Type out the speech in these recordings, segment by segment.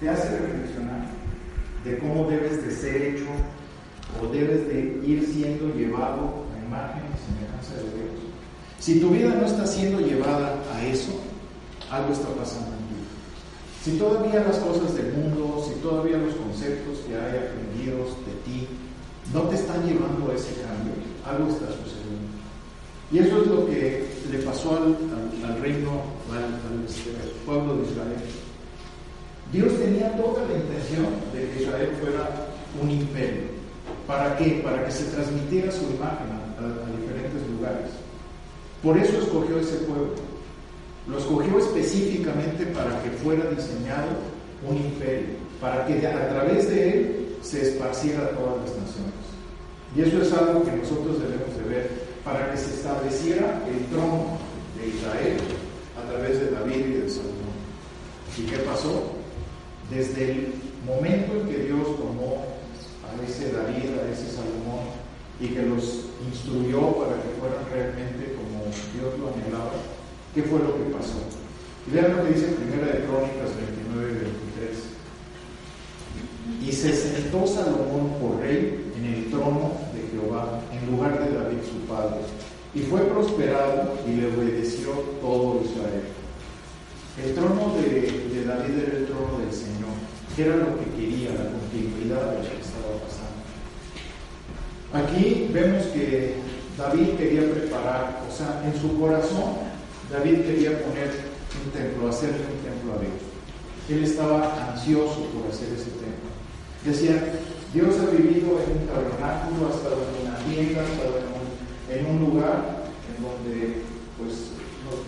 Te hace reflexionar de cómo debes de ser hecho o debes de ir siendo llevado a imagen y semejanza de Dios. Si tu vida no está siendo llevada a eso, algo está pasando en ti. Si todavía las cosas del mundo, si todavía los conceptos que hay aprendidos de ti no te están llevando a ese cambio, algo está sucediendo. Y eso es lo que le pasó al, reino, al, al este, pueblo de Israel. Dios tenía toda la intención de que Israel fuera un imperio. ¿Para qué? Para que se transmitiera su imagen a, diferentes lugares. Por eso escogió ese pueblo. Lo escogió específicamente para que fuera diseñado un imperio, para que a través de él se esparciera todas las naciones. Y eso es algo que nosotros debemos de ver para que se estableciera el trono de Israel a través de David y de Salomón. ¿Y qué pasó? Desde el momento en que Dios tomó a ese David, a ese Salomón, y que los instruyó para que fueran realmente como Dios lo anhelaba, ¿qué fue lo que pasó? Y vean lo que dice Primera de Crónicas 29 y 23. Y se sentó Salomón por rey en el trono de Jehová, en lugar de David su padre. Y fue prosperado y le obedeció todo Israel. El trono de, de David era el trono del Señor, que era lo que quería, la continuidad de lo que estaba pasando. Aquí vemos que David quería preparar, o sea, en su corazón, David quería poner un templo, hacerle un templo a Dios. Él estaba ansioso por hacer ese templo. Decía, Dios ha vivido en un tabernáculo, ha estado en una tienda, ha estado en un, lugar en donde, pues,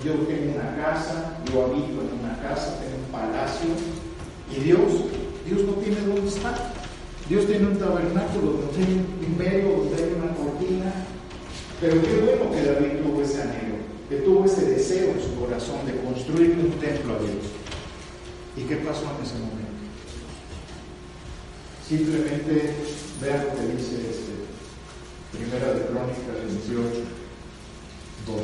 yo tengo una casa, yo habito en una casa, tengo un palacio, y Dios, Dios no tiene dónde estar. Dios tiene un tabernáculo, donde tiene un velo, donde hay una cortina. Pero qué bueno que David tuvo ese anhelo, que tuvo ese deseo en su corazón de construir un templo a Dios. ¿Y qué pasó en ese momento? Simplemente vean lo que dice este, Primera de Crónicas 18, 2.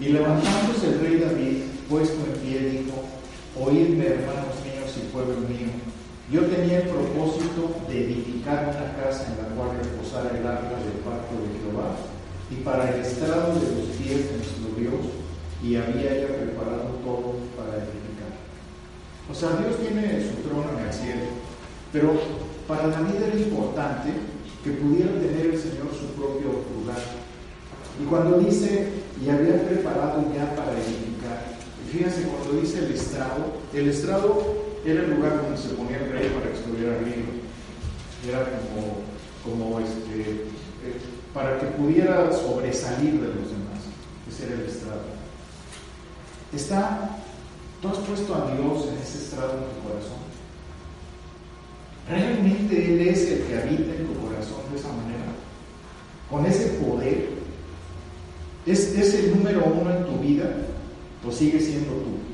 Y levantándose el rey David, puesto en pie, dijo, Oídme, hermanos pueblo mío, yo tenía el propósito de edificar una casa en la cual reposara el arca del pacto de Jehová y para el estrado de los pies de nuestro Dios, y había ya preparado todo para edificar. O sea, Dios tiene su trono en el cielo, pero para David era importante que pudiera tener el Señor su propio lugar. Y cuando dice, y había preparado ya para edificar, fíjense cuando dice el estrado, el estrado era el lugar donde se ponía el rey para que estuviera arriba. Era como, como este, eh, para que pudiera sobresalir de los demás. Ese era el estrado. Está, tú has puesto a Dios en ese estrado en tu corazón. ¿Realmente Él es el que habita en tu corazón de esa manera? Con ese poder. ¿Es, es el número uno en tu vida o sigue siendo tú?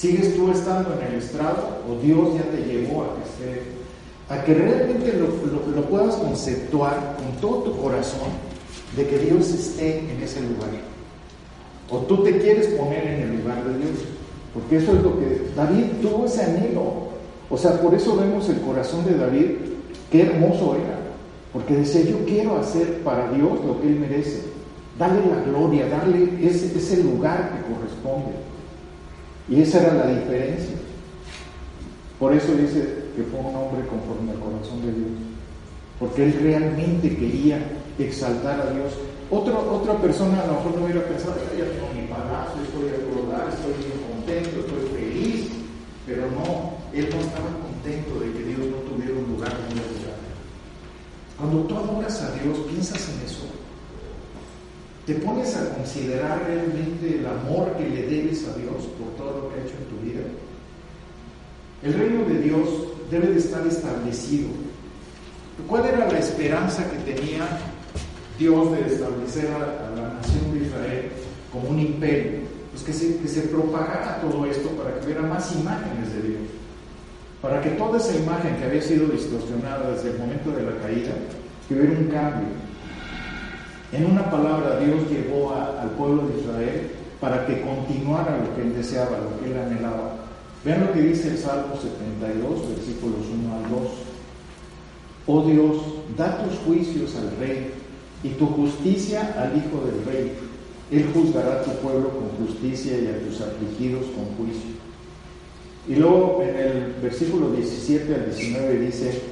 ¿Sigues tú estando en el estrado o Dios ya te llevó a que esté, a que realmente lo, lo, puedas conceptuar con todo tu corazón de que Dios esté en ese lugar? ¿O tú te quieres poner en el lugar de Dios? Porque eso es lo que David tuvo ese anhelo. O sea, por eso vemos el corazón de David, qué hermoso era. Porque decía, yo quiero hacer para Dios lo que Él merece. Darle la gloria, darle ese, ese lugar que corresponde. Y esa era la diferencia. Por eso dice que fue un hombre conforme al corazón de Dios. Porque él realmente quería exaltar a Dios. Otra, persona a lo mejor no hubiera pensado, ya tengo mi palacio, estoy a todo dar, estoy bien contento, estoy feliz. él no estaba contento de que Dios no tuviera un lugar donde adorar. Cuando tú adoras a Dios, piensas en eso. Te pones a considerar realmente el amor que le debes a Dios por todo lo que ha hecho en tu vida. El reino de Dios debe de estar establecido. ¿Cuál era la esperanza que tenía Dios de establecer a, la nación de Israel como un imperio? Pues que se, que se propagara todo esto para que hubiera más imágenes de Dios. Para que toda esa imagen que había sido distorsionada desde el momento de la caída, que hubiera un cambio. En una palabra, Dios llevó al pueblo de Israel para que continuara lo que él deseaba, lo que él anhelaba. Vean lo que dice el Salmo 72, versículos 1 al 2. Oh Dios, da tus juicios al rey y tu justicia al hijo del rey. Él juzgará a tu pueblo con justicia y a tus afligidos con juicio. Y luego en el versículo 17 al 19 dice,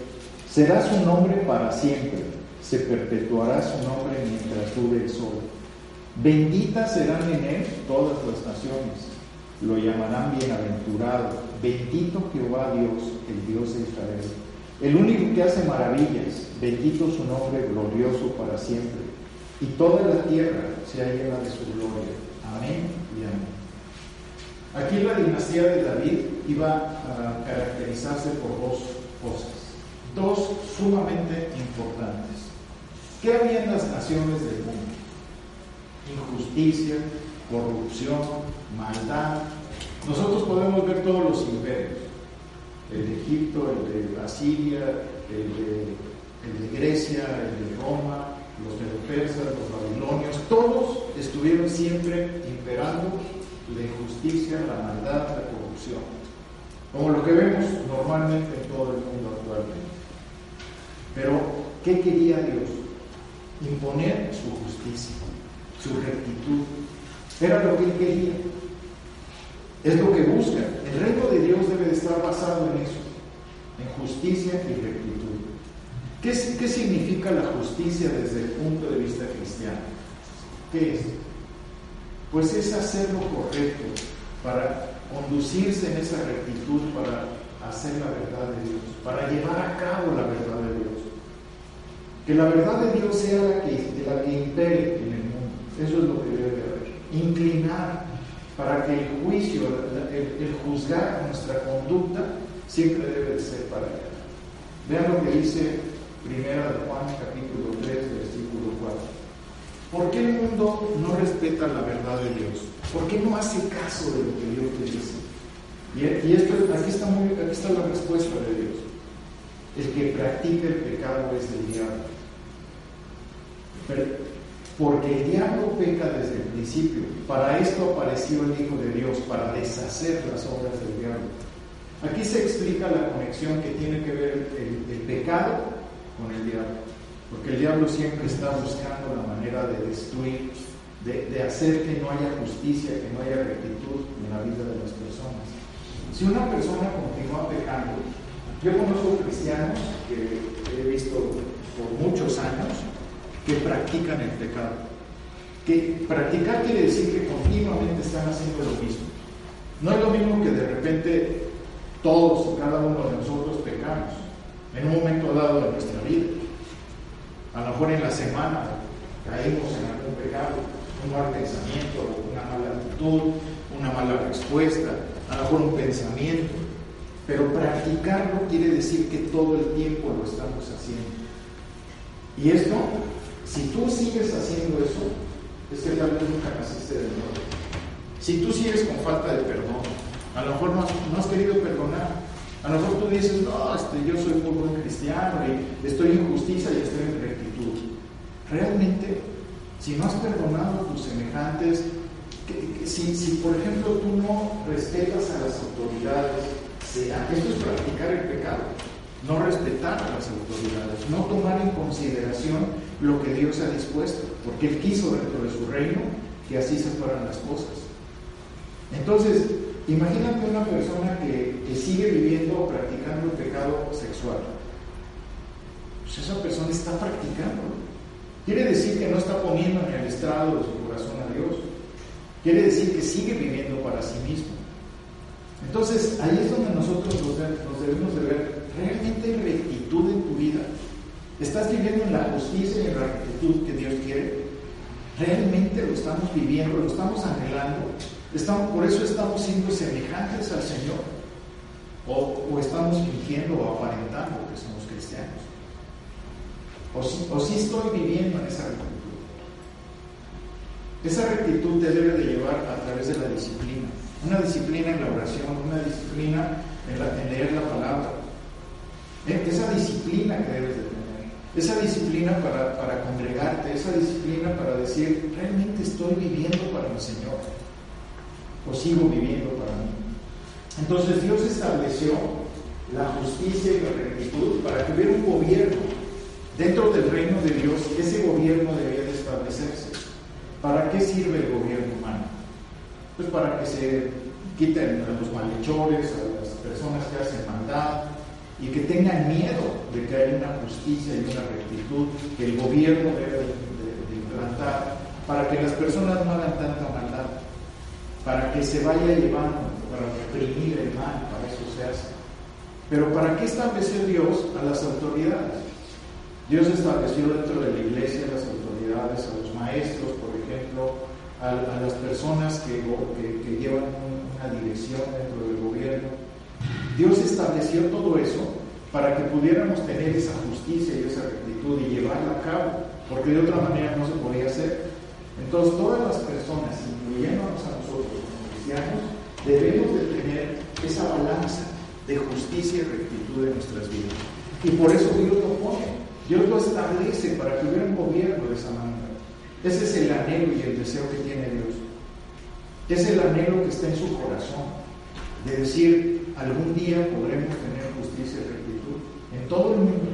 será su nombre para siempre, se perpetuará su nombre mientras dure el sol. Benditas serán en él todas las naciones lo llamarán bienaventurado, bendito Jehová Dios, el Dios de Israel, el único que hace maravillas, bendito su nombre glorioso para siempre, y toda la tierra sea llena de su gloria. Amén y amén. Aquí la dinastía de David iba a caracterizarse por dos cosas, dos sumamente importantes. ¿Qué había en las naciones del mundo? Injusticia, corrupción, maldad. Nosotros podemos ver todos los imperios, el de Egipto, el de Asiria, el de, Grecia, el de Roma, los de persas, los babilonios, todos estuvieron siempre imperando la injusticia, la maldad, la corrupción, como lo que vemos normalmente en todo el mundo actualmente. Pero, ¿qué quería Dios? Imponer su justicia, su rectitud, era lo que él quería. Es lo que busca. El reino de Dios debe de estar basado en eso, en justicia y rectitud. ¿Qué, ¿Qué, significa la justicia desde el punto de vista cristiano? ¿Qué es? Pues es hacer lo correcto para conducirse en esa rectitud, para hacer la verdad de Dios, para llevar a cabo la verdad de Dios. Que la verdad de Dios sea la que, que impere en el mundo. Eso es lo que debe de haber inclinar para que el juicio, el, juzgar nuestra conducta, siempre debe de ser para allá. Vean lo que dice Primera de Juan capítulo 3, versículo 4. ¿Por qué el mundo no respeta la verdad de Dios? ¿Por qué no hace caso de lo que Dios le dice? Y, esto, aquí, está aquí está la respuesta de Dios. El que practica el pecado es del diablo. Porque el diablo peca desde el principio. Para esto apareció el Hijo de Dios, para deshacer las obras del diablo. Aquí se explica la conexión que tiene que ver el, pecado con el diablo. Porque el diablo siempre está buscando la manera de destruir, de, de, hacer que no haya justicia, que no haya rectitud en la vida de las personas. Si una persona continúa pecando, yo conozco cristianos que he visto por muchos años, que practican el pecado. Que practicar quiere decir que continuamente están haciendo lo mismo. No es lo mismo que de repente todos y cada uno de nosotros pecamos en un momento dado de nuestra vida. A lo mejor en la semana caemos en algún pecado, un mal pensamiento, una mala actitud, una mala respuesta, a lo mejor un pensamiento. Pero practicarlo quiere decir que todo el tiempo lo estamos haciendo. Y esto si tú sigues haciendo eso, es que tal vez nunca naciste de nuevo. Si tú sigues con falta de perdón, a lo mejor no has, querido perdonar. A lo mejor tú dices, no, este, yo soy un buen cristiano y estoy en justicia y estoy en rectitud. Realmente, si no has perdonado a tus semejantes, si, si, por ejemplo tú no respetas a las autoridades, sea, esto es practicar el pecado, no respetar a las autoridades, no tomar en consideración lo que Dios ha dispuesto, porque Él quiso dentro de su reino que así se fueran las cosas. Entonces, imagínate una persona que, sigue viviendo o practicando el pecado sexual. Pues esa persona está practicando. Quiere decir que no está poniendo en el estrado de su corazón a Dios. Quiere decir que sigue viviendo para sí mismo. Entonces, ahí es donde nosotros nos debemos de ver, ¿realmente rectitud en tu vida? ¿Estás viviendo en la justicia y en la rectitud que Dios quiere? ¿Realmente lo estamos viviendo, lo estamos anhelando? ¿Estamos, ¿Por eso estamos siendo semejantes al Señor? ¿O, estamos fingiendo o aparentando que somos cristianos? ¿O si, ¿O si estoy viviendo en esa rectitud? Esa rectitud te debe de llevar a través de la disciplina. Una disciplina en la oración, una disciplina en, la, en leer la palabra. ¿Eh? Esa disciplina que debes de. Esa disciplina para, para congregarte, esa disciplina para decir, realmente estoy viviendo para mi Señor. O sigo viviendo para mí. Entonces Dios estableció la justicia y la rectitud para que hubiera un gobierno dentro del reino de Dios. Ese gobierno debía de establecerse. ¿Para qué sirve el gobierno humano? Pues para que se quiten a los malhechores, a las personas que hacen maldad y que tengan miedo de que haya una justicia y una rectitud que el gobierno debe de, implantar para que las personas no hagan tanta maldad, para que se vaya llevando, para reprimir el mal, para eso se hace. Pero ¿para qué estableció Dios a las autoridades? Dios estableció dentro de la iglesia las autoridades, a los maestros, por ejemplo, a, a las personas que llevan una dirección dentro del gobierno. Dios estableció todo eso para que pudiéramos tener esa justicia y esa rectitud y llevarla a cabo, porque de otra manera no se podía hacer. Entonces todas las personas, incluyéndonos a nosotros como cristianos, debemos de tener esa balanza de justicia y rectitud en nuestras vidas. Y por eso Dios lo pone, Dios lo establece para que hubiera un gobierno de esa manera. Ese es el anhelo y el deseo que tiene Dios. Es el anhelo que está en su corazón, de decir, algún día podremos tener justicia y rectitud en todo el mundo.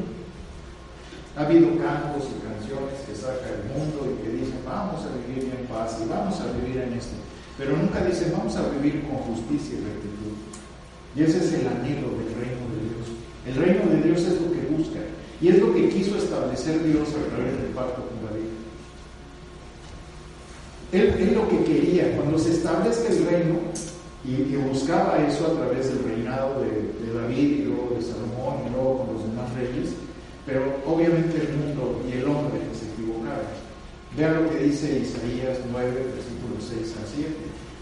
Ha habido cantos y canciones que saca el mundo y que dicen, vamos a vivir en paz y vamos a vivir en esto. Pero nunca dicen, vamos a vivir con justicia y rectitud. Y ese es el anhelo del reino de Dios. El reino de Dios es lo que busca. Y es lo que quiso establecer Dios a través del pacto con David. Él, él lo que quería, cuando se establezca el reino, y, y, buscaba eso a través del reinado de, David y luego de Salomón y luego con los demás reyes, pero obviamente el mundo y el hombre se equivocaron. Vean lo que dice Isaías 9, versículos 6 a 7.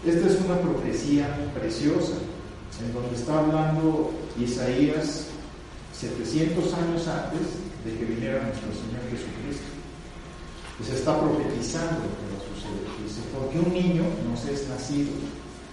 Esta es una profecía preciosa, en donde está hablando Isaías 700 años antes de que viniera nuestro Señor Jesucristo. Se está profetizando lo que va a suceder. Dice, porque un niño nos es nacido,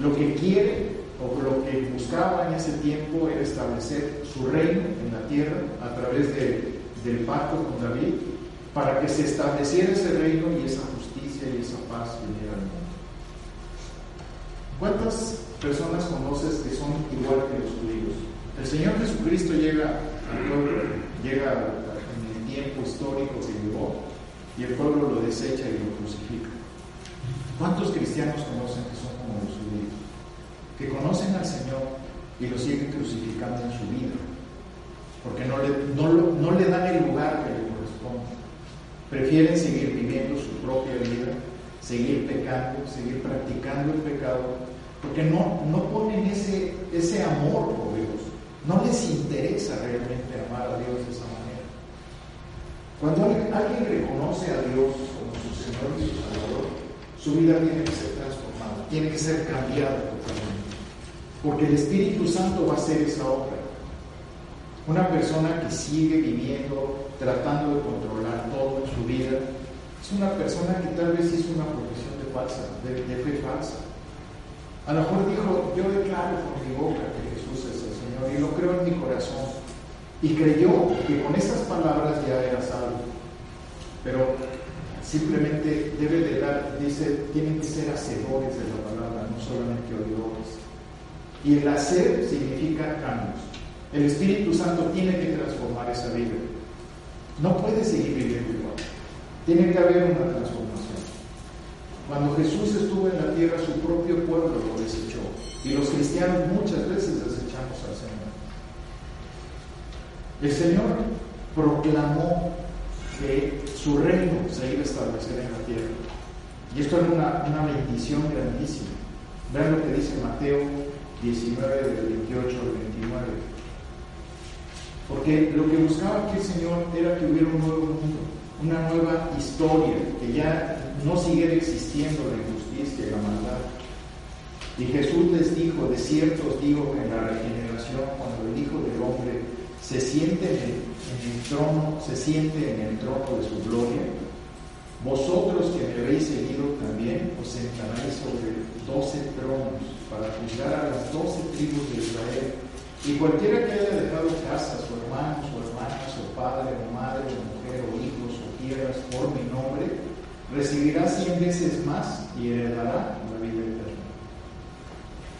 lo que quiere o lo que buscaba en ese tiempo era establecer su reino en la tierra a través de, del pacto con David para que se estableciera ese reino y esa justicia y esa paz viniera al mundo. ¿Cuántas personas conoces que son igual que los judíos? El Señor Jesucristo llega al pueblo, llega en el tiempo histórico que llegó y el pueblo lo desecha y lo crucifica. ¿Cuántos cristianos conocen que son como los judíos? Que conocen al Señor y lo siguen crucificando en su vida, porque no le, dan el lugar que le corresponde. Prefieren seguir viviendo su propia vida, seguir pecando, seguir practicando el pecado, porque no, no ponen ese, ese amor por Dios. No les interesa realmente amar a Dios de esa manera. Cuando alguien reconoce a Dios como su Señor y su Salvador, su vida tiene que ser transformada, tiene que ser cambiada totalmente. Porque el Espíritu Santo va a hacer esa obra. Una persona que sigue viviendo, tratando de controlar todo en su vida, es una persona que tal vez hizo una profesión de falsa, de, fe falsa. A lo mejor dijo, yo declaro con mi boca que Jesús es el Señor y lo creo en mi corazón. Y creyó que con esas palabras ya era salvo. Pero simplemente debe de dar, dice, tienen que ser hacedores de la palabra, no solamente oidores. Y el hacer significa cambios. El Espíritu Santo tiene que transformar esa vida. No puede seguir viviendo igual. Tiene que haber una transformación. Cuando Jesús estuvo en la tierra, su propio pueblo lo desechó. Y los cristianos muchas veces desechamos al Señor. El Señor proclamó que su reino se iba a establecer en la tierra. Y esto era una, una bendición grandísima. Vean lo que dice Mateo 19, del 28 al 29. Porque lo que buscaba aquí el Señor era que hubiera un nuevo mundo, una nueva historia, que ya no siguiera existiendo la injusticia y la maldad. Y Jesús les dijo, de cierto os digo que en la regeneración, cuando el Hijo del Hombre se siente en el, en el trono, se siente en el trono de su gloria, vosotros que me habéis seguido también os sentaréis sobre doce tronos para juzgar a las doce tribus de Israel. Y cualquiera que haya dejado casas, o hermanos, o hermanas, o padre, o madre, o mujer, o hijos, o tierras por mi nombre, recibirá cien veces más y heredará la vida eterna.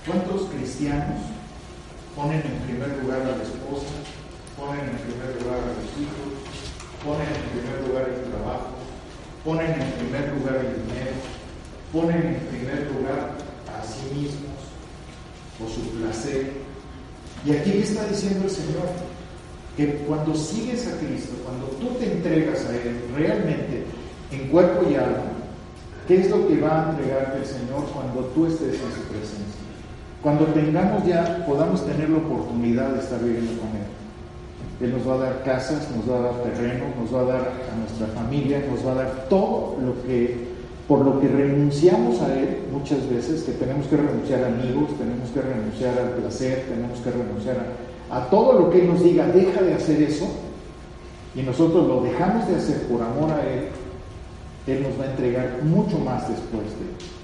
¿Cuántos cristianos ponen en primer lugar a la esposa, ponen en primer lugar a los hijos, ponen en primer lugar el trabajo, ponen en primer lugar el dinero, ponen en primer lugar a sí mismos o su placer. Y aquí está diciendo el Señor que cuando sigues a Cristo, cuando tú te entregas a Él realmente en cuerpo y alma, ¿qué es lo que va a entregarte el Señor cuando tú estés en su presencia? Cuando tengamos ya, podamos tener la oportunidad de estar viviendo con Él. Él nos va a dar casas, nos va a dar terreno, nos va a dar a nuestra familia, nos va a dar todo lo que, por lo que renunciamos a Él muchas veces, que tenemos que renunciar a amigos, tenemos que renunciar al placer, tenemos que renunciar a, a todo lo que Él nos diga, deja de hacer eso, y nosotros lo dejamos de hacer por amor a Él, Él nos va a entregar mucho más después de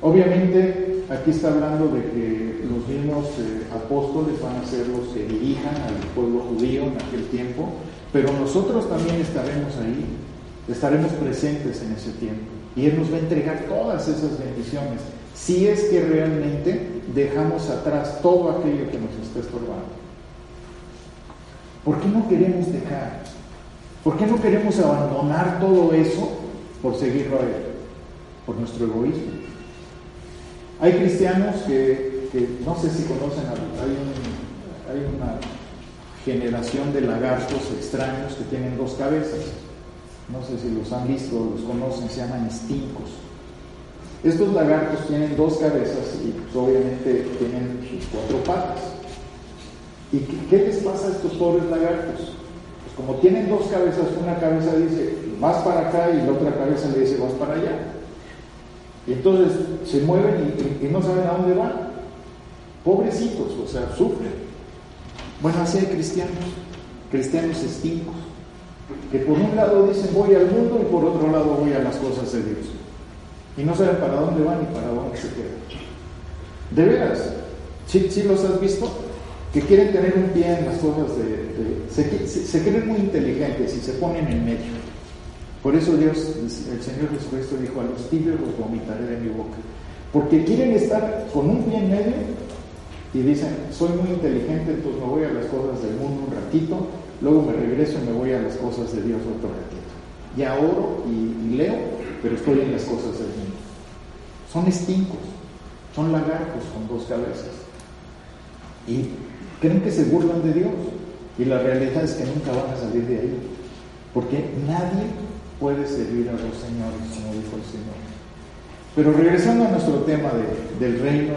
Obviamente, aquí está hablando de que los mismos eh, apóstoles van a ser los que dirijan al pueblo judío en aquel tiempo, pero nosotros también estaremos ahí, estaremos presentes en ese tiempo. Y Él nos va a entregar todas esas bendiciones, si es que realmente dejamos atrás todo aquello que nos está estorbando. ¿Por qué no queremos dejar? ¿Por qué no queremos abandonar todo eso por seguirlo a Él? Por nuestro egoísmo. Hay cristianos que, no sé si conocen, hay, una generación de lagartos extraños que tienen dos cabezas. No sé si los han visto o los conocen, se llaman estincos. Estos lagartos tienen dos cabezas y pues, obviamente tienen sus cuatro patas. ¿Y qué, les pasa a estos pobres lagartos? Pues como tienen dos cabezas, una cabeza dice, vas para acá y la otra cabeza le dice, vas para allá. Y entonces se mueven y, no saben a dónde van. Pobrecitos, o sea, sufren. Bueno, así hay cristianos, cristianos estincos, que por un lado dicen voy al mundo y por otro lado voy a las cosas de Dios. Y no saben para dónde van y para dónde se quedan. De veras, ¿sí, los has visto? Que quieren tener un pie en las cosas de... se, se creen muy inteligentes y se ponen en medio. Por eso Dios, el Señor Jesucristo dijo, a los tibios los vomitaré de mi boca. Porque quieren estar con un pie en medio y dicen, soy muy inteligente, entonces me voy a las cosas del mundo un ratito, luego me regreso y me voy a las cosas de Dios otro ratito. Ya oro y, y leo, pero estoy en las cosas del mundo. Son estincos, son lagartos con dos cabezas. Y creen que se burlan de Dios. Y la realidad es que nunca van a salir de ahí. Porque nadie puede servir a los señores, como dijo el Señor. Pero regresando a nuestro tema del reino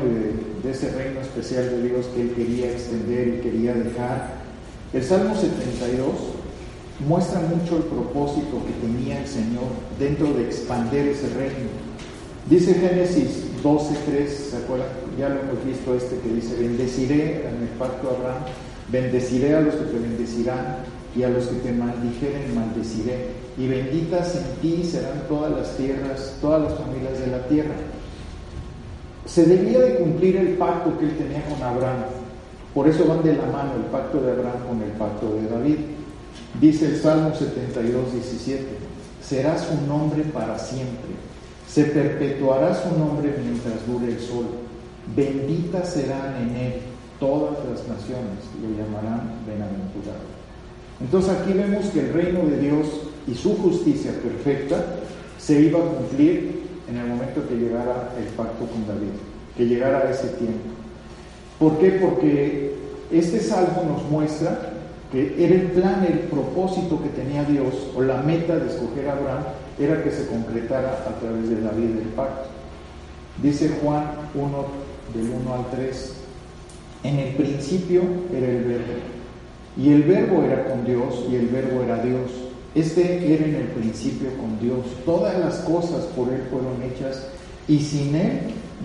de, ese reino especial de Dios que Él quería extender y quería dejar, el Salmo 72 muestra mucho el propósito que tenía el Señor dentro de expander ese reino. Dice Génesis 12.3, ¿se acuerdan? Ya lo hemos visto este que dice, bendeciré en el pacto de Abraham, bendeciré a los que te bendecirán y a los que te maldijeren maldeciré y benditas en ti serán todas las tierras, todas las familias de la tierra. Se debía de cumplir el pacto que él tenía con Abraham. Por eso van de la mano el pacto de Abraham con el pacto de David. Dice el Salmo 72, 17, será su nombre para siempre, se perpetuará su nombre mientras dure el sol, benditas serán en él todas las naciones lo llamarán bienaventurado. Entonces aquí vemos que el reino de Dios y su justicia perfecta se iba a cumplir en el momento que llegara el pacto con David, que llegara ese tiempo. ¿Por qué? Porque este salmo nos muestra que era el plan, el propósito que tenía Dios, o la meta de escoger a Abraham, era que se concretara a través de la vida del pacto. Dice Juan 1, del 1 al 3, en el principio era el verbo, y el verbo era con Dios, y el verbo era Dios. Este era en el principio con Dios. Todas las cosas por Él fueron hechas, y sin Él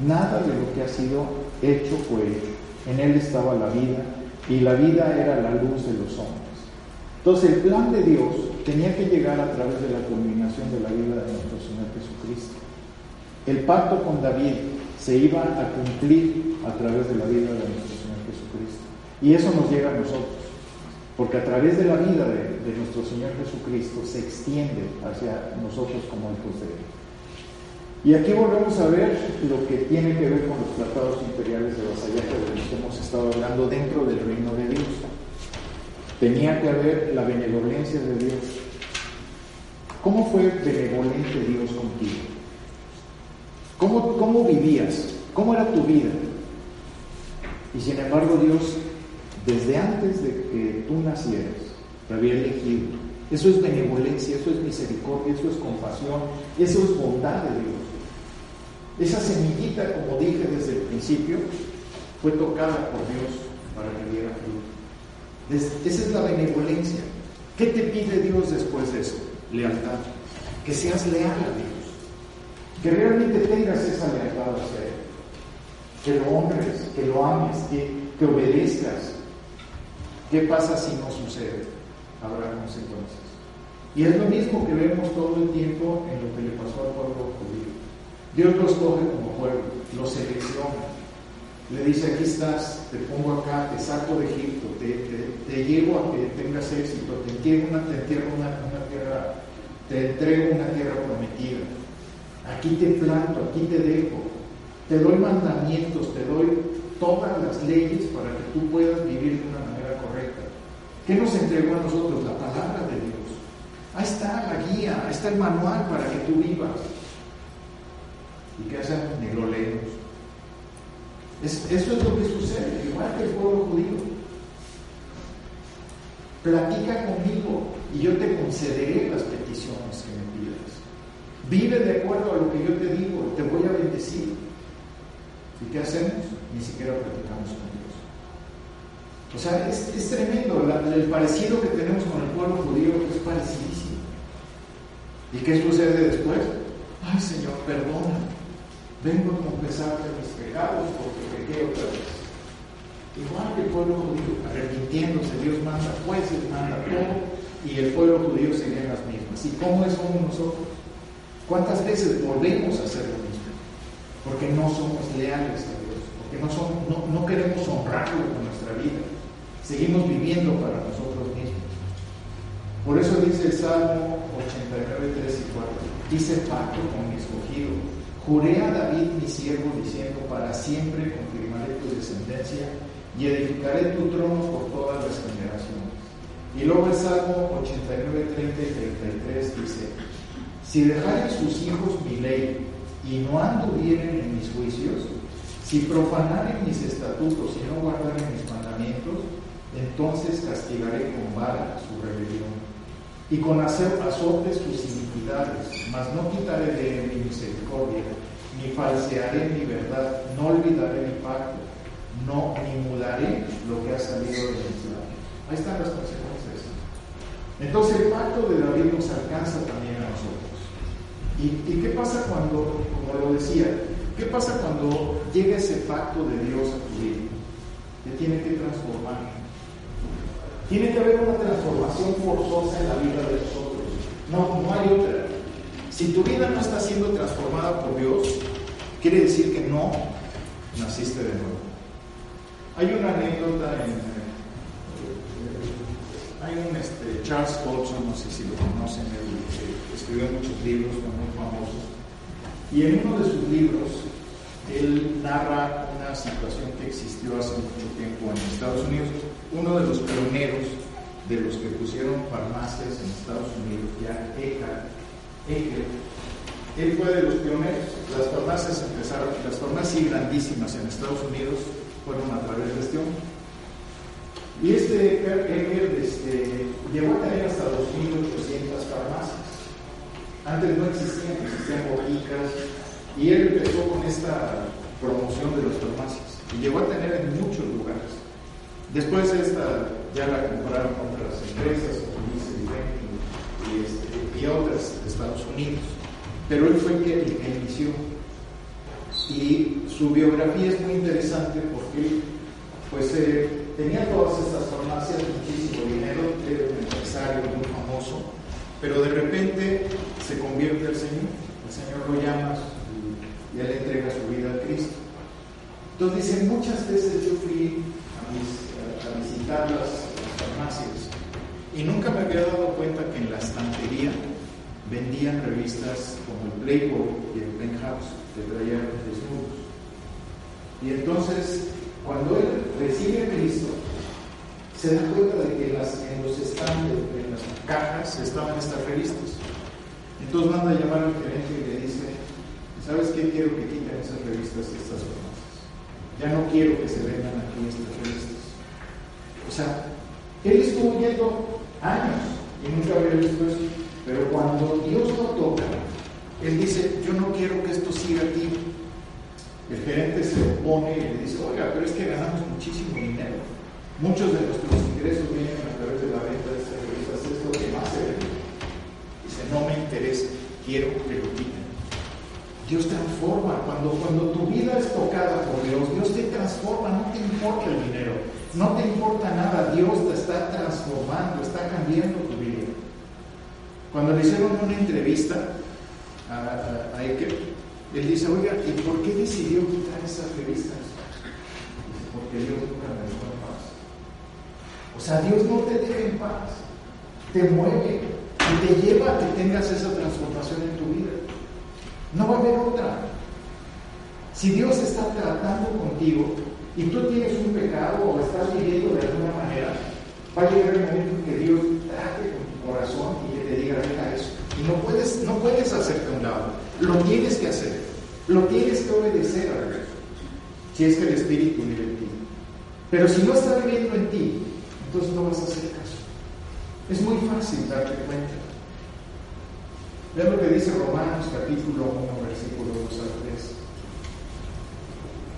nada de lo que ha sido hecho fue hecho. En Él estaba la vida, y la vida era la luz de los hombres. Entonces el plan de Dios tenía que llegar a través de la culminación de la vida de nuestro Señor Jesucristo. El pacto con David se iba a cumplir a través de la vida de nuestro Señor Jesucristo. Y eso nos llega a nosotros, porque a través de la vida de, nuestro Señor Jesucristo se extiende hacia nosotros como hijos de Él. Y aquí volvemos a ver lo que tiene que ver con los tratados imperiales de vasallaje de los que hemos estado hablando dentro del reino de Dios. Tenía que haber la benevolencia de Dios. ¿Cómo fue benevolente Dios contigo? ¿Cómo, ¿Cómo vivías? ¿Cómo era tu vida? Y sin embargo Dios, desde antes de que tú nacieras, te había elegido. Eso es benevolencia, eso es misericordia, eso es compasión, eso es bondad de Dios. Esa semillita, como dije desde el principio, fue tocada por Dios para que diera fruto. Esa es la benevolencia. ¿Qué te pide Dios después de eso? Lealtad. Que seas leal a Dios. Que realmente tengas esa lealtad hacia Él. Que lo honres, que lo ames, que, que obedezcas. ¿Qué pasa si no sucede? Habrá consecuencias. Y es lo mismo que vemos todo el tiempo en lo que le pasó al pueblo judío. Dios los coge como pueblo, los selecciona. Le dice, aquí estás, te pongo acá, te saco de Egipto, te, llevo a que tengas éxito, te entierro una, te una, tierra, te entrego una tierra prometida. Aquí te planto, aquí te dejo, te doy mandamientos, te doy todas las leyes para que tú puedas vivir de una manera. ¿Qué nos entregó a nosotros? La palabra de Dios. Ahí está la guía, ahí está el manual para que tú vivas. ¿Y qué hacen? Ni lo leemos. eso es lo que sucede, igual que el pueblo judío. Platica conmigo y yo te concederé las peticiones que me pidas. Vive de acuerdo a lo que yo te digo, te voy a bendecir. ¿Y qué hacemos? Ni siquiera platicamos con Dios. O sea, es, es tremendo el parecido que tenemos con el pueblo judío, es parecidísimo. ¿Y qué sucede después? Ay Señor, perdona vengo a confesarte mis pecados porque pequé otra vez. Igual que el pueblo judío, arrepintiéndose, Dios manda jueces, manda todo, y el pueblo judío sería las mismas. ¿Y cómo es como nosotros? ¿Cuántas veces volvemos a hacer lo mismo? Porque no somos leales a Dios, porque no, no, no queremos honrarlo con nuestra vida. Seguimos viviendo para nosotros mismos. Por eso dice el Salmo 89, 3 y 4, dice pacto con mi escogido Juré a David mi siervo diciendo, para siempre confirmaré tu descendencia y edificaré tu trono por todas las generaciones. Y luego el Salmo 89, 30 y 33 dice, si dejaren sus hijos mi ley y no anduvieren en mis juicios, si profanaren mis estatutos y no guardaren mis mandamientos, entonces castigaré con vara su rebelión y con hacer azotes sus iniquidades, mas no quitaré de él mi misericordia, ni falsearé mi verdad, no olvidaré mi pacto, no ni mudaré lo que ha salido de mis labios. Ahí están las consecuencias. Entonces el pacto de David nos alcanza también a nosotros. ¿Y, ¿Y, qué pasa cuando, como lo decía, qué pasa cuando llega ese pacto de Dios a tu vida? Te tiene que transformar tiene que haber una transformación forzosa en la vida de nosotros. No, no hay otra. Si tu vida no está siendo transformada por Dios, quiere decir que no naciste de nuevo. Hay una anécdota en. Eh, hay un este, Charles Colson, no sé si lo conocen, él escribió muchos libros, muy famosos. Y en uno de sus libros él narra una situación que existió hace mucho tiempo en Estados Unidos. Uno de los pioneros de los que pusieron farmacias en Estados Unidos, ya Eckhart, él fue de los pioneros. Las farmacias empezaron, las farmacias grandísimas en Estados Unidos fueron a través de este hombre. Y este Ecker este, llegó a tener hasta 2.800 farmacias. Antes no existían, existían boticas, y él empezó con esta promoción de las farmacias. Y llegó a tener en muchos lugares. Después esta ya la compraron otras empresas, como y, este, y otras de Estados Unidos. Pero él fue el inició. Y su biografía es muy interesante porque pues eh, tenía todas estas farmacias, muchísimo dinero, era un empresario muy famoso, pero de repente se convierte al Señor, el Señor lo llama y él entrega su vida a Cristo. Entonces dice, muchas veces yo fui a, visitar las, farmacias y nunca me había dado cuenta que en la estantería vendían revistas como el Playboy y el Penthouse, que traían desnudos. Y entonces cuando él recibe a Cristo, se da cuenta de que en, los estantes, en las cajas, estaban estas revistas. Entonces manda a llamar al gerente y le dice, ¿sabes qué? Quiero que quiten esas revistas y estas farmacias. Ya no quiero que se vendan aquí estas revistas. O sea, él estuvo yendo años y nunca había visto eso. Pero cuando Dios lo toca, él dice, yo no quiero que esto siga aquí el gerente se opone y le dice, oiga, pero es que ganamos muchísimo dinero. Muchos de nuestros ingresos vienen a través de la venta de revistas, es lo que más se vende. Dice, no me interesa, quiero que lo quiten. Dios transforma. Cuando, cuando tu vida es tocada por Dios, Dios te transforma, no te importa el dinero, no te importa nada, Dios te está transformando, está cambiando tu vida. Cuando le hicieron una entrevista a, a, a él dice, oiga, ¿y por qué decidió quitar esas revistas? Porque Dios nunca me dejó en paz. O sea, Dios no te deja en paz, te mueve y te lleva a que tengas esa transformación en tu vida. No va a haber otra. Si Dios está tratando contigo y tú tienes un pecado o estás viviendo de alguna manera, va a llegar el momento en que Dios trate con tu corazón y que te diga, deja eso. Y no puedes, no puedes hacerte un lado. Lo tienes que hacer, lo tienes que obedecer a Dios, si es que el Espíritu vive en ti. Pero si no está viviendo en ti, entonces no vas a hacer caso. Es muy fácil darte cuenta. Vean lo que dice Romanos capítulo 1, versículo 2 al 3.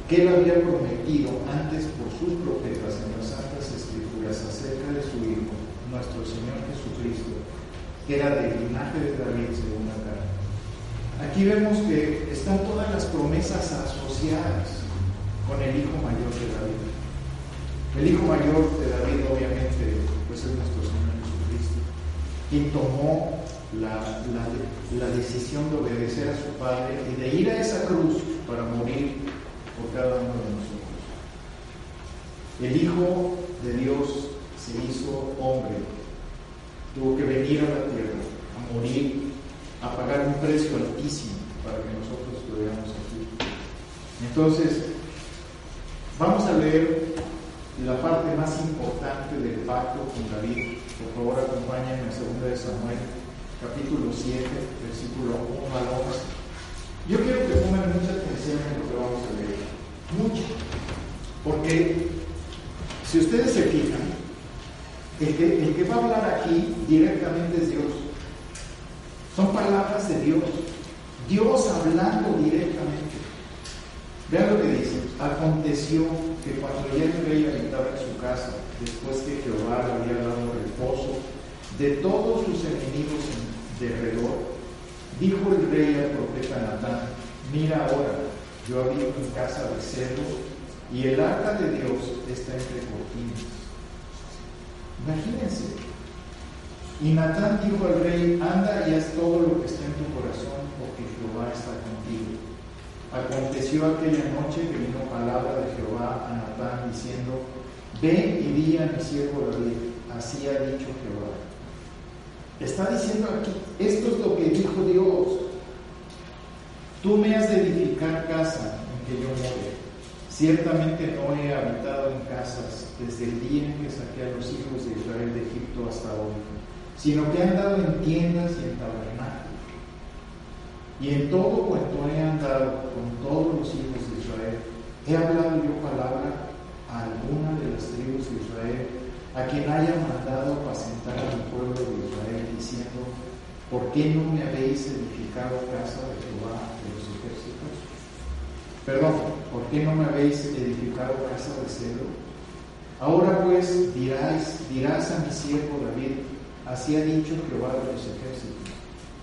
Que él había prometido antes por sus profetas en las Santas Escrituras acerca de su Hijo, nuestro Señor Jesucristo, que era del linaje de David según la carne Aquí vemos que están todas las promesas asociadas con el hijo mayor de David. El hijo mayor de David obviamente pues es nuestro Señor Jesucristo, quien tomó la, la, decisión de obedecer a su Padre y de ir a esa cruz para morir por cada uno de nosotros. El Hijo de Dios se hizo hombre, tuvo que venir a la tierra a morir a pagar un precio altísimo para que nosotros estuviéramos aquí. Entonces, vamos a leer la parte más importante del pacto con David. Por favor, acompáñenme a 2 de Samuel, capítulo 7, versículo 1 al 11. Yo quiero que pongan mucha atención en lo que vamos a leer. Mucho. Porque si ustedes se fijan, el que, va a hablar aquí directamente es Dios. Son palabras de Dios. Dios hablando directamente. Vean lo que dice. Aconteció que cuando ya el rey habitaba en su casa, después que Jehová le había dado reposo de todos sus enemigos de alrededor, dijo el rey al profeta Natán, mira ahora, yo habito en casa de cerdos y el arca de Dios está entre cortinas. Imagínense, y Natán dijo al rey, anda y haz todo lo que está en tu corazón, porque Jehová está contigo. Aconteció aquella noche que vino palabra de Jehová a Natán diciendo, ven y di a mi siervo David, así ha dicho Jehová. Está diciendo aquí, esto es lo que dijo Dios. Tú me has de edificar casa, en que yo more. Ciertamente no he habitado en casas desde el día en que saqué a los hijos de Israel de Egipto hasta hoy, sino que he andado en tiendas y en tabernáculos. Y en todo cuanto he andado con todos los hijos de Israel, he hablado yo palabra a alguna de las tribus de Israel, a quien haya mandado apacentar al pueblo de Israel, diciendo, ¿por qué no me habéis edificado casa de Jehová de los ejércitos? Perdón, ¿por qué no me habéis edificado casa de cedro? Ahora pues dirás, dirás a mi siervo David, así ha dicho Jehová de los ejércitos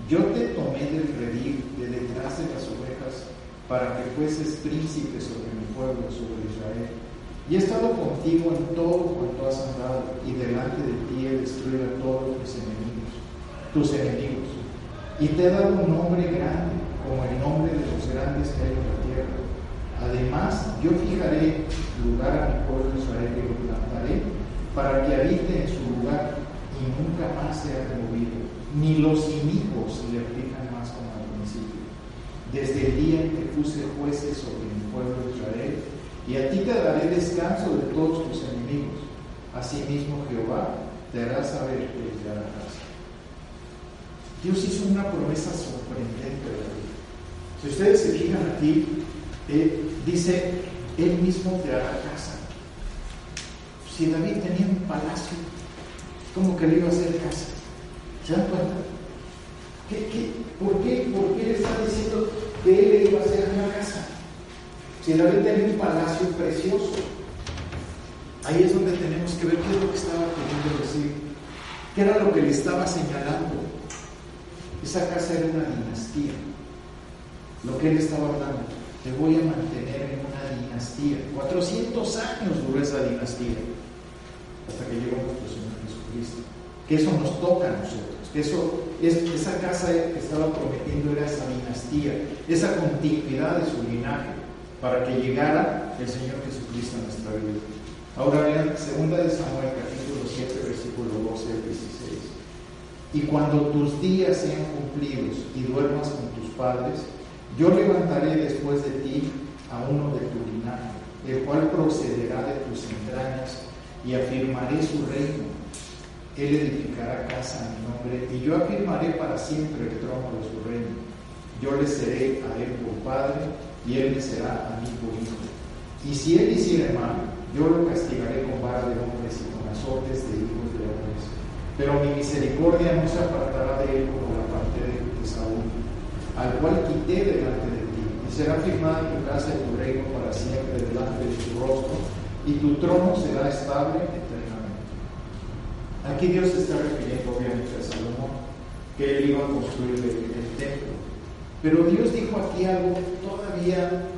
yo te tomé del redil de detrás de las ovejas para que fueses príncipe sobre mi pueblo, sobre Israel. Y he estado contigo en todo cuanto has andado, y delante de ti he destruido a todos mis enemigos, tus enemigos. Y te he dado un nombre grande, como el nombre de los grandes que hay en la tierra. Además, yo fijaré lugar a mi pueblo Israel y lo plantaré, para que habite en su lugar y nunca más sea removido ni los inimigos le aplican más como al principio. Desde el día en que puse jueces sobre mi pueblo Israel, y a ti te daré descanso de todos tus enemigos. Asimismo Jehová te hará saber que te hará casa. Dios hizo una promesa sorprendente de David. Si ustedes se fijan aquí, eh, dice, Él mismo te hará casa. Si David tenía un palacio, ¿cómo que le iba a hacer casa? ¿Se dan cuenta? por, qué, ¿Por qué le está diciendo que él le iba a hacer una casa? Si David tenía un palacio precioso. Ahí es donde tenemos que ver qué es lo que estaba queriendo decir. ¿Qué era lo que le estaba señalando? Esa casa era una dinastía. Lo que él estaba hablando. Te voy a mantener en una dinastía. 400 años duró esa dinastía. Hasta que llegó nuestro Señor Jesucristo. Que eso nos toca a nosotros. Eso, es, esa casa que estaba prometiendo era esa dinastía, esa continuidad de su linaje, para que llegara el Señor Jesucristo a nuestra vida. Ahora vean, segunda de Samuel, capítulo 7, versículo 12 al 16. Y cuando tus días sean cumplidos y duermas con tus padres, yo levantaré después de ti a uno de tu linaje, el cual procederá de tus entrañas, y afirmaré su reino él edificará casa a mi nombre y yo afirmaré para siempre el trono de su reino. Yo le seré a él por padre y él me será a mí por hijo. Y si él hiciera mal, yo lo castigaré con vara de hombres y con azotes de hijos de hombres. Pero mi misericordia no se apartará de él como la parte de, Saúl, al cual quité delante de ti. Y será firmada tu casa y tu reino para siempre delante de tu rostro, y tu trono será estable Aquí Dios está refiriendo obviamente a Salomón, que él iba a construir el, templo. Pero Dios dijo aquí algo todavía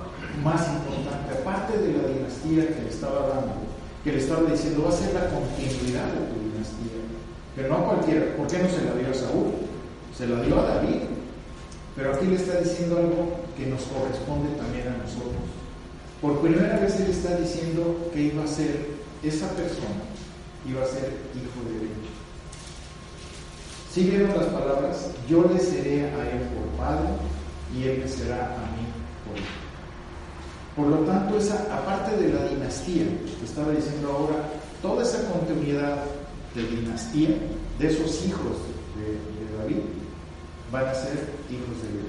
más importante, aparte de la dinastía que le estaba dando, que le estaba diciendo va a ser la continuidad de tu dinastía, pero no a cualquiera. ¿Por qué no se la dio a Saúl? Se la dio a David. Pero aquí le está diciendo algo que nos corresponde también a nosotros. Por primera vez él está diciendo que iba a ser esa persona iba a ser hijo de Dios. Siguieron las palabras, yo le seré a él por padre y él me será a mí por hijo. Por lo tanto, esa, aparte de la dinastía que estaba diciendo ahora, toda esa continuidad de dinastía, de esos hijos de, David, van a ser hijos de Dios.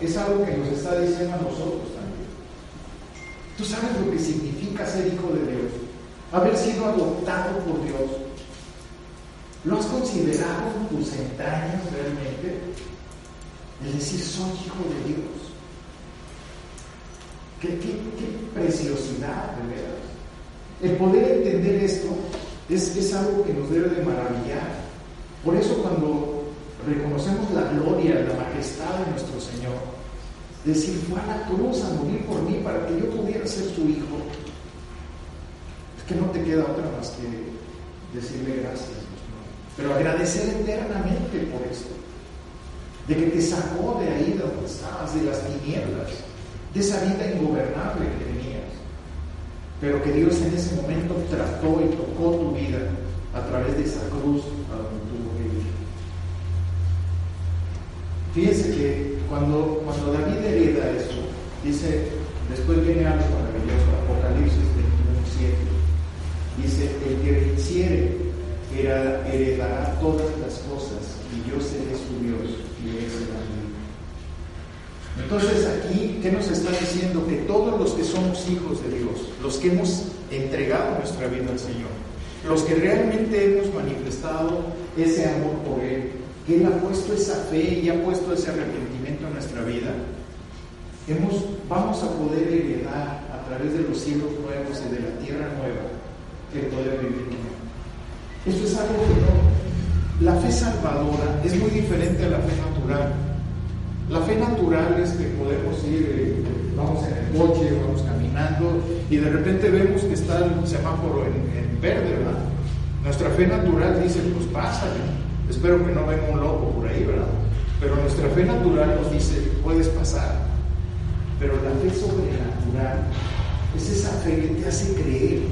Es algo que nos está diciendo a nosotros también. Tú sabes lo que significa ser hijo de Dios haber sido adoptado por Dios. ¿Lo has considerado en tus entrañas realmente? El decir, soy hijo de Dios. Qué, preciosidad, de veras. El poder entender esto es, es algo que nos debe de maravillar. Por eso cuando reconocemos la gloria, la majestad de nuestro Señor, decir, fue a la cruz a morir por mí para que yo pudiera ser su hijo, que no te queda otra más que decirle gracias, Pero agradecer eternamente por esto, de que te sacó de ahí de donde estabas, de las tinieblas, de esa vida ingobernable que tenías, pero que Dios en ese momento trató y tocó tu vida a través de esa cruz a donde tuvo que ir. Fíjense que cuando, cuando David hereda eso, Dice, después viene algo maravilloso, Apocalipsis 21, 7. Dice, el que venciere heredará todas las cosas y yo seré su Dios y él será mío. Entonces aquí, ¿qué nos está diciendo? Que todos los que somos hijos de Dios, los que hemos entregado nuestra vida al Señor, los que realmente hemos manifestado ese amor por Él, que Él ha puesto esa fe y ha puesto ese arrepentimiento en nuestra vida, hemos, vamos a poder heredar a través de los cielos nuevos y de la tierra nueva el poder vivir Esto es algo que no. La fe salvadora es muy diferente a la fe natural. La fe natural es que podemos ir, eh, vamos en el coche, vamos caminando y de repente vemos que está el semáforo en, verde, ¿verdad? Nuestra fe natural dice, pues pásale, espero que no venga un loco por ahí, ¿verdad? Pero nuestra fe natural nos dice, puedes pasar. Pero la fe sobrenatural es esa fe que te hace creer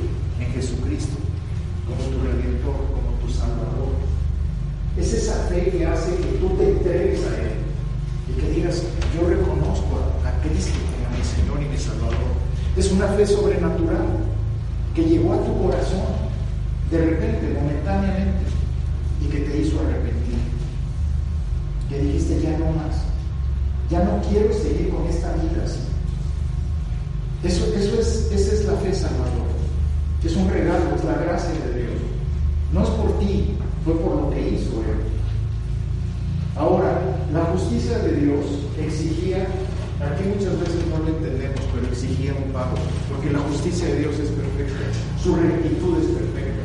en Jesucristo como tu redentor, como tu salvador. Es esa fe que hace que tú te entregues a Él y que digas, yo reconozco a, Cristo como mi Señor y mi Salvador. Es una fe sobrenatural que llegó a tu corazón de repente, momentáneamente, y que te hizo arrepentir. Que dijiste, ya no más, ya no quiero seguir con esta vida así. Eso es, esa es la fe salvadora. Es un regalo, es la gracia de Dios. No es por ti, fue por lo que hizo Él. Ahora, la justicia de Dios exigía, aquí muchas veces no lo entendemos, pero exigía un pago, porque la justicia de Dios es perfecta, su rectitud es perfecta.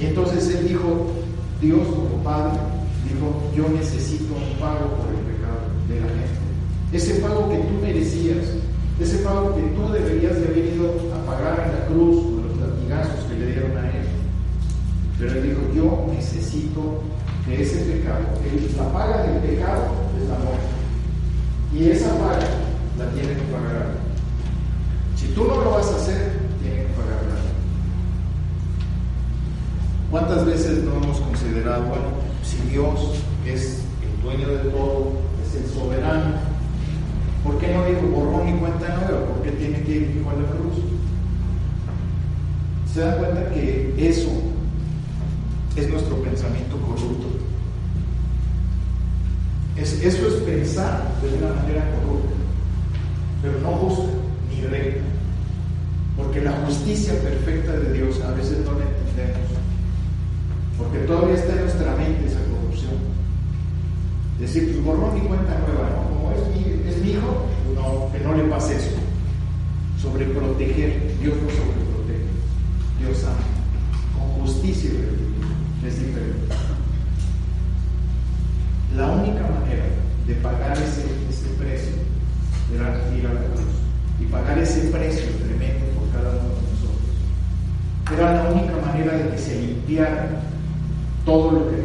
Y entonces Él dijo, Dios como Padre, dijo, yo necesito un pago por el pecado de la gente. Ese pago que tú merecías, ese pago que tú deberías de haber ido pagar en la cruz con los latigazos que le dieron a él. Pero él dijo, yo necesito que ese pecado, la paga del pecado es la muerte. Y esa paga la tiene que pagar Si tú no lo vas a hacer, tiene que pagarla. ¿Cuántas veces no hemos considerado, bueno, si Dios es el dueño de todo, es el soberano, ¿Por qué no dijo borrón y cuenta nueva? ¿Por qué tiene que ir a la cruz? Se dan cuenta que eso es nuestro pensamiento corrupto. eso es pensar de una manera corrupta, pero no justa ni recta. Porque la justicia perfecta de Dios a veces no la entendemos. Porque todavía está en nuestra mente esa corrupción. Decir, pues borrón y cuenta nueva, ¿no? Como es mi, es mi hijo, no, que no le pase eso. Sobreproteger, Dios no sobreprotege, Dios ama. Con justicia y es diferente. La única manera de pagar ese, ese precio era ir a la cruz y pagar ese precio tremendo por cada uno de nosotros. Era la única manera de que se limpiara todo lo que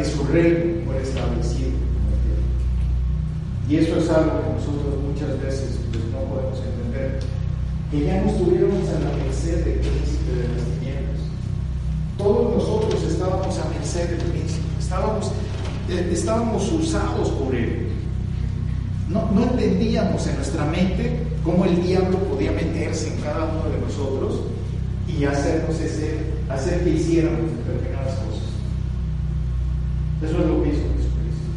que su reino fuera establecido. Y eso es algo que nosotros muchas veces pues, no podemos entender. Que ya no estuviéramos a la merced del príncipe de las tinieblas. Todos nosotros estábamos a merced del príncipe, estábamos, eh, estábamos usados por él. No, no entendíamos en nuestra mente cómo el diablo podía meterse en cada uno de nosotros y hacernos ese, hacer que hiciéramos determinadas. Eso es lo que hizo Jesucristo.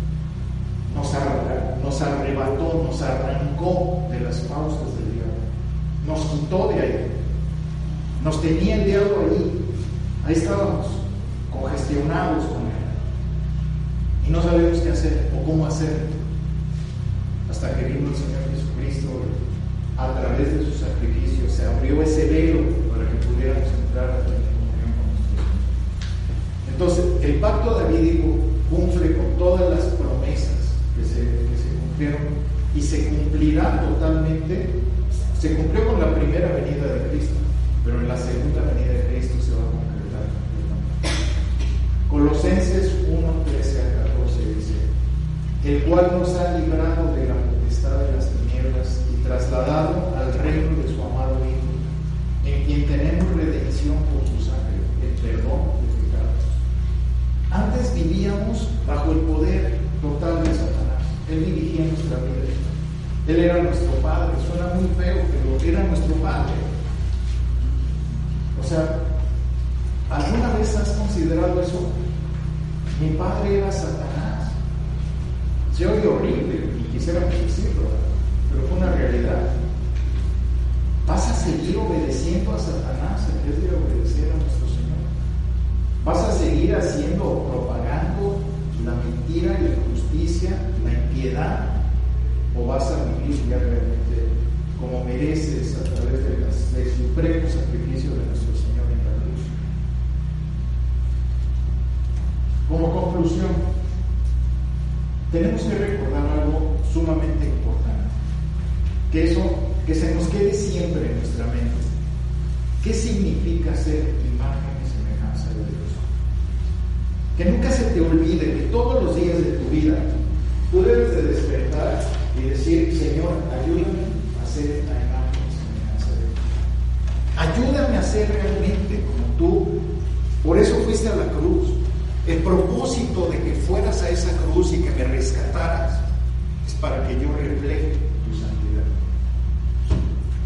Nos, arrebató, nos arrancó de las pausas del diablo. Nos quitó de ahí. Nos tenía el diablo ahí. Ahí estábamos, congestionados con él. Y no sabemos qué hacer o cómo hacer. Hasta que vino el Señor Jesucristo a través de su sacrificio, se abrió ese velo para que pudiéramos y se cumplirá totalmente. Se cumplió con la primera venida de Cristo, pero en la segunda venida de Cristo se va a concretar Colosenses 1, 13 a 14 dice, el cual nos ha librado de la potestad de las tinieblas y trasladado al reino de su amado Hijo, en quien tenemos redención por su sangre, el perdón de pecados. Antes vivíamos bajo el poder total de Satanás. Él dirigía nuestra vida. Él era nuestro padre. Suena muy feo, pero era nuestro padre. O sea, ¿alguna vez has considerado eso? Mi padre era Satanás. Se oye horrible y quisiera decirlo, pero fue una realidad. Vas a seguir obedeciendo a Satanás en vez de obedecer a nuestro Señor. Vas a seguir haciendo, propagando la mentira la injusticia, la impiedad, o vas a vivir ya realmente como mereces a través del supremo sacrificio de nuestro Señor en la cruz. Como conclusión, tenemos que recordar algo sumamente importante, que eso, que se nos quede siempre en nuestra mente. ¿Qué significa ser imagen y semejanza de Dios? Que nunca se te olvide que todos los días de tu vida tú debes de despertar y decir, Señor, ayúdame a ser la imagen semejanza de Dios. Ayúdame a ser realmente como tú. Por eso fuiste a la cruz. El propósito de que fueras a esa cruz y que me rescataras es para que yo refleje tu santidad.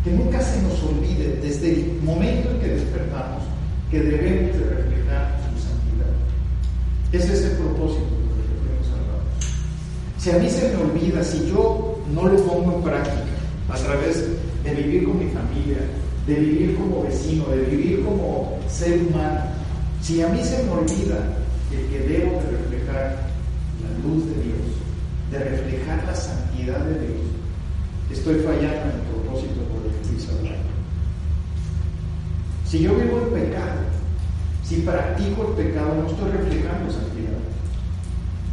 Que nunca se nos olvide desde el momento en que despertamos que debemos de reflejar su santidad. Ese es el propósito de lo que hemos hablado. Si a mí se me olvida, si yo no lo pongo en práctica a través de vivir con mi familia, de vivir como vecino, de vivir como ser humano, si a mí se me olvida el que debo de reflejar la luz de Dios, de reflejar la santidad de Dios, estoy fallando en el propósito por el que hablando. Si yo vivo el pecado, si practico el pecado, no estoy reflejando santidad.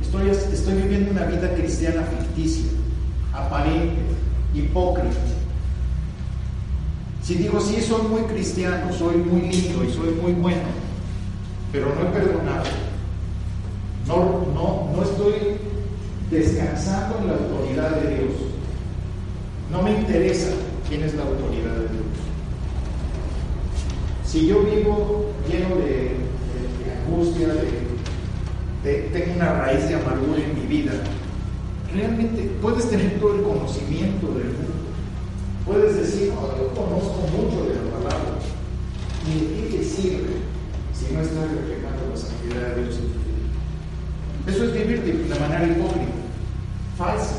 Estoy, estoy viviendo una vida cristiana ficticia, aparente, hipócrita. Si digo, sí, soy muy cristiano, soy muy lindo y soy muy bueno, pero no he perdonado, no, no, no estoy descansando en la autoridad de Dios. No me interesa quién es la autoridad de Dios. Si yo vivo lleno de, de, de angustia, de, tengo una raíz de amargura en mi vida, realmente puedes tener todo el conocimiento del mundo. Puedes decir, no, yo conozco mucho de la palabra. ¿Y de qué te sirve si no estás reflejando la santidad de Dios en tu vida? Eso es vivir de, de manera hipócrita, falsa,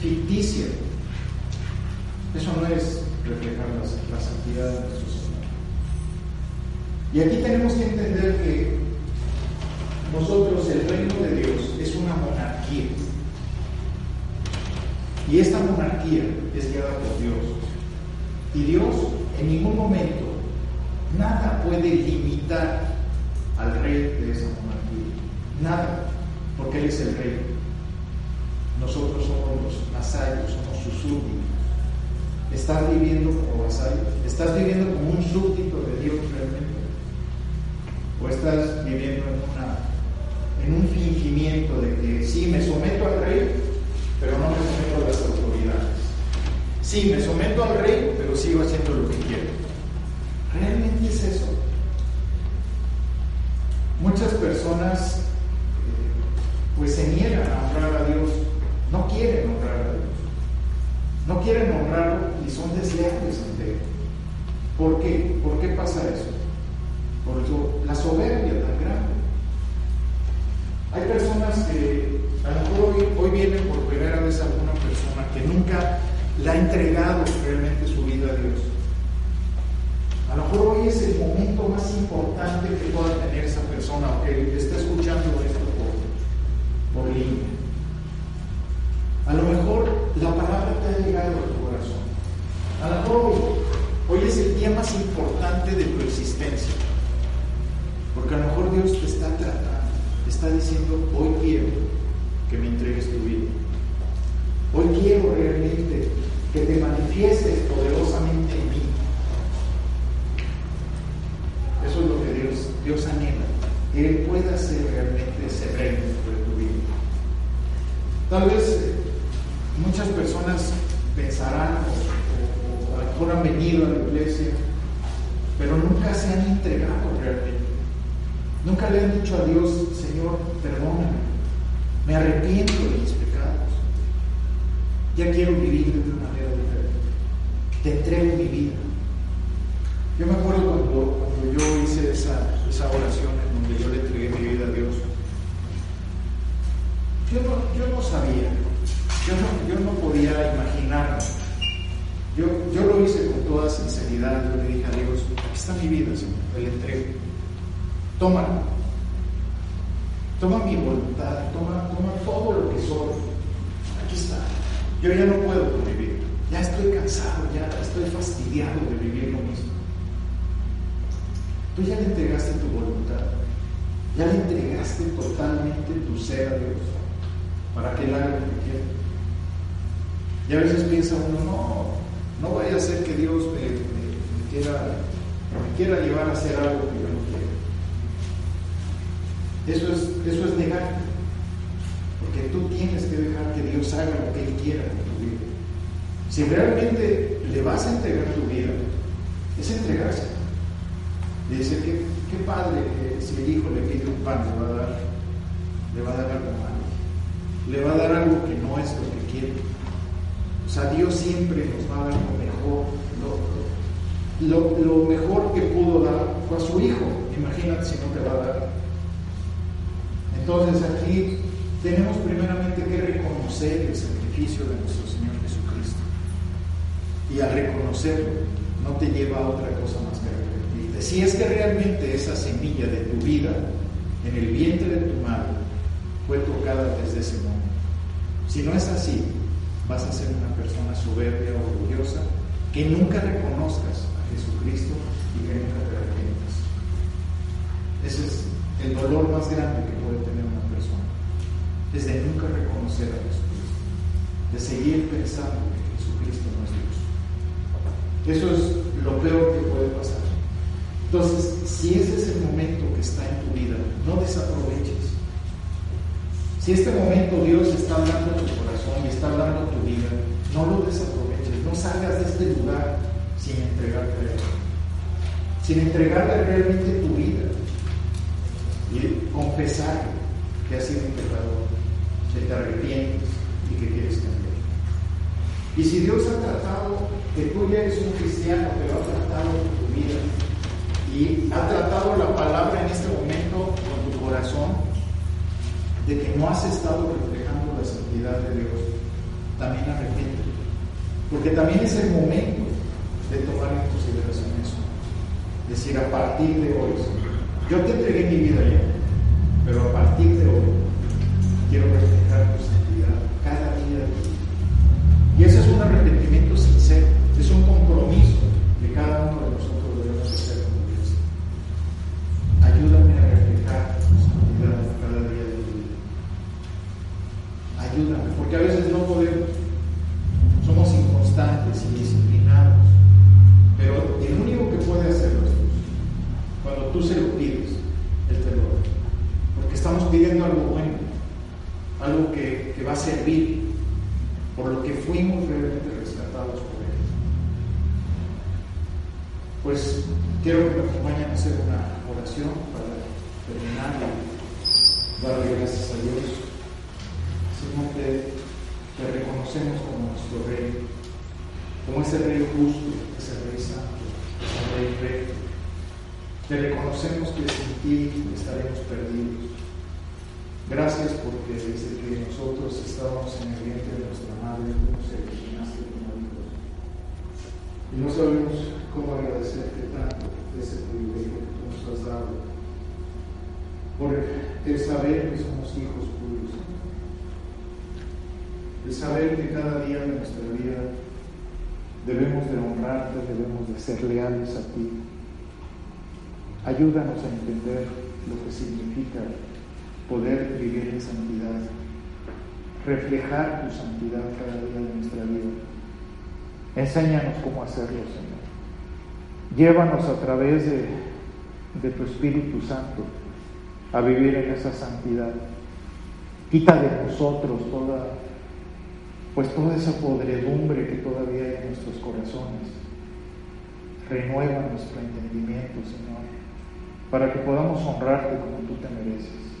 ficticia. Eso no es reflejar la, la santidad de nuestro Señor. Y aquí tenemos que entender que nosotros, el reino de Dios, es una monarquía. Y esta monarquía es guiada por Dios. Y Dios en ningún momento, nada puede limitar al rey de esa monarquía. Nada, porque Él es el rey. Nosotros somos los vasallos, somos sus súbditos. ¿Estás viviendo como vasallo? ¿Estás viviendo como un súbdito de Dios realmente? ¿O estás viviendo en, una, en un fingimiento de que sí, me someto al rey, pero no me someto a las autoridades? Sí, me someto al rey, pero sigo haciendo lo que quiero. ¿Realmente es eso? Muchas personas eh, pues se niegan a honrar a Dios, no quieren honrar a Dios, no quieren honrarlo y son desleales ante Él. ¿Por qué? ¿Por qué pasa eso? Por la soberbia tan grande. Hay personas que a lo mejor hoy, hoy vienen por primera vez alguna persona que nunca le ha entregado realmente su vida a Dios. A lo mejor hoy es el momento más importante que pueda tener esa persona o que está escuchando esto por, por línea. A lo mejor la palabra te ha llegado a tu corazón. A lo mejor hoy, hoy es el día más importante de tu existencia. Porque a lo mejor Dios te está tratando, está diciendo, hoy quiero que me entregues tu vida. Hoy quiero realmente que te manifiestes poderosamente en mí. Eso es lo que Dios, Dios anhela, que Él pueda ser realmente ese reino tu vida. Tal vez eh, muchas personas pensarán o, o mejor han venido a la iglesia, pero nunca se han entregado. Nunca le han dicho a Dios, Señor, perdóname, me arrepiento de mis pecados. Ya quiero vivir de una manera diferente. Te entrego mi vida. Yo me acuerdo cuando, cuando yo hice esa, oración en donde yo le entregué mi vida a Dios. Yo no, yo no sabía, yo no, yo no podía imaginarme. Yo, yo lo hice con toda sinceridad. Yo le dije a Dios, aquí está mi vida, Señor, te la entrego. Tómala. Toma mi voluntad, toma, toma todo lo que soy. Aquí está. Yo ya no puedo vivir. Ya estoy cansado, ya estoy fastidiado de vivir lo mismo. Tú ya le entregaste tu voluntad. Ya le entregaste totalmente tu ser a Dios para que Él haga lo que quiera. Y a veces piensa uno, no, no vaya a ser que Dios me, quiera, me quiera llevar a hacer algo Eso es, eso es. Porque tú tienes que dejar que Dios haga lo que Él quiera con tu vida. Si realmente le vas a entregar tu vida, es entregarse. Dice, ¿qué, padre si el hijo le pide un pan, le va a dar, le va a dar algo malo. Le va a dar algo que no es lo que quiere. O sea, Dios siempre nos va a dar lo mejor. Lo, lo mejor que pudo dar fue a su hijo. Imagínate si no te va a dar. Entonces aquí tenemos primeramente que reconocer el sacrificio de nuestro Señor Jesucristo. Y al reconocerlo, no te lleva a otra cosa más que arrepentirte. Si es que realmente esa semilla de tu vida en el vientre de tu madre fue tocada desde ese momento. Si no es así, vas a ser una persona soberbia, orgullosa, que nunca reconozcas a Jesucristo y que nunca te arrepientas. Ese es el dolor más grande que puede tener una persona. Es de nunca reconocer a Jesucristo, de seguir pensando que Jesucristo no es Dios. Eso es lo peor que puede pasar. Entonces, si ese es el momento que está en tu vida, no desaproveches. Si este momento Dios está hablando a tu corazón y está hablando a tu vida, no lo desaproveches, no salgas de este lugar sin entregarte a Él, sin entregarle realmente tu vida y confesar que has sido un pecador, que te arrepientes y que quieres cambiar. Y si Dios ha tratado, que tú ya eres un cristiano, pero ha tratado tu vida y ha tratado la palabra en este momento con tu corazón, de que no has estado reflejando la santidad de Dios, también arrepiéntete. Porque también es el momento de tomar en consideración eso. Decir, a partir de hoy, yo te entregué mi vida ya, pero a partir de hoy quiero reflejar tu santidad cada día de tu. Y ese es un arrepentimiento sincero, es un compromiso que cada uno de nosotros debemos hacer con Dios. Ayúdame a reflejar tu santidad cada día de tu vida. Ayúdame, porque a veces no podemos. Somos inconstantes, indisciplinados. Pero el único que puede hacerlo es Dios. Cuando tú se lo pides, Él te lo da. Porque estamos pidiendo algo bueno, algo que, que va a servir por lo que fuimos realmente rescatados por Él. Pues quiero que me acompañen a hacer una oración para terminar darle gracias a Dios. Señor, te, te reconocemos como nuestro Rey, como ese Rey justo, ese Rey santo, ese Rey recto. Te reconocemos que sin ti estaremos perdidos. Gracias porque desde que nosotros estábamos en el vientre de nuestra madre, nos elegiste como hijos. Y no sabemos cómo agradecerte tanto ese privilegio que tú nos has dado, por el saber que somos hijos tuyos, el saber que cada día de nuestra vida debemos de honrarte, debemos de ser leales a ti. Ayúdanos a entender lo que significa poder vivir en santidad, reflejar tu santidad cada día de nuestra vida. Enséñanos cómo hacerlo, Señor. Llévanos a través de, de tu Espíritu Santo a vivir en esa santidad. Quita de nosotros toda, pues toda esa podredumbre que todavía hay en nuestros corazones. Renueva nuestro entendimiento, Señor, para que podamos honrarte como tú te mereces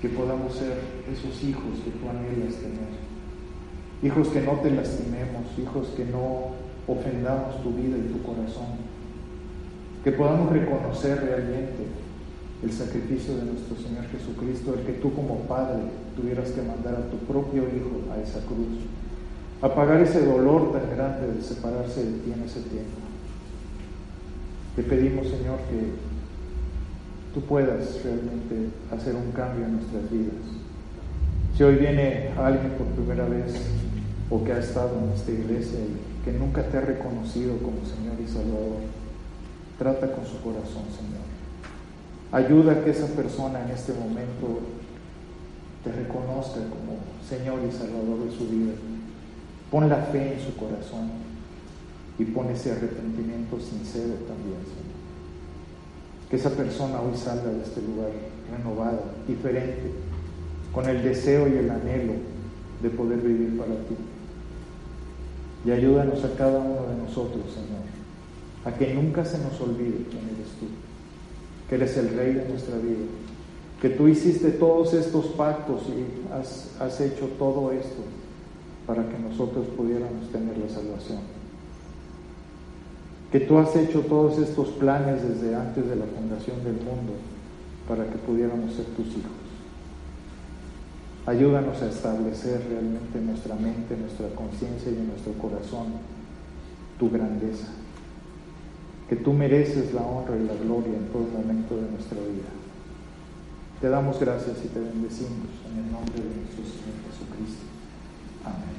que podamos ser esos hijos que tú anhelas tener. Hijos que no te lastimemos, hijos que no ofendamos tu vida y tu corazón. Que podamos reconocer realmente el sacrificio de nuestro Señor Jesucristo, el que tú como Padre tuvieras que mandar a tu propio Hijo a esa cruz, a pagar ese dolor tan grande de separarse de ti en ese tiempo. Te pedimos, Señor, que tú puedas realmente hacer un cambio en nuestras vidas. Si hoy viene alguien por primera vez o que ha estado en esta iglesia y que nunca te ha reconocido como Señor y Salvador, trata con su corazón, Señor. Ayuda a que esa persona en este momento te reconozca como Señor y Salvador de su vida. Pon la fe en su corazón y pon ese arrepentimiento sincero también, Señor que esa persona hoy salga de este lugar renovada, diferente, con el deseo y el anhelo de poder vivir para ti. Y ayúdanos a cada uno de nosotros, Señor, a que nunca se nos olvide quién eres tú, que eres el Rey de nuestra vida, que tú hiciste todos estos pactos y has, has hecho todo esto para que nosotros pudiéramos tener la salvación que tú has hecho todos estos planes desde antes de la fundación del mundo para que pudiéramos ser tus hijos. Ayúdanos a establecer realmente en nuestra mente, en nuestra conciencia y en nuestro corazón tu grandeza. Que tú mereces la honra y la gloria en todo momento de nuestra vida. Te damos gracias y te bendecimos en el nombre de nuestro Señor Jesucristo. Amén.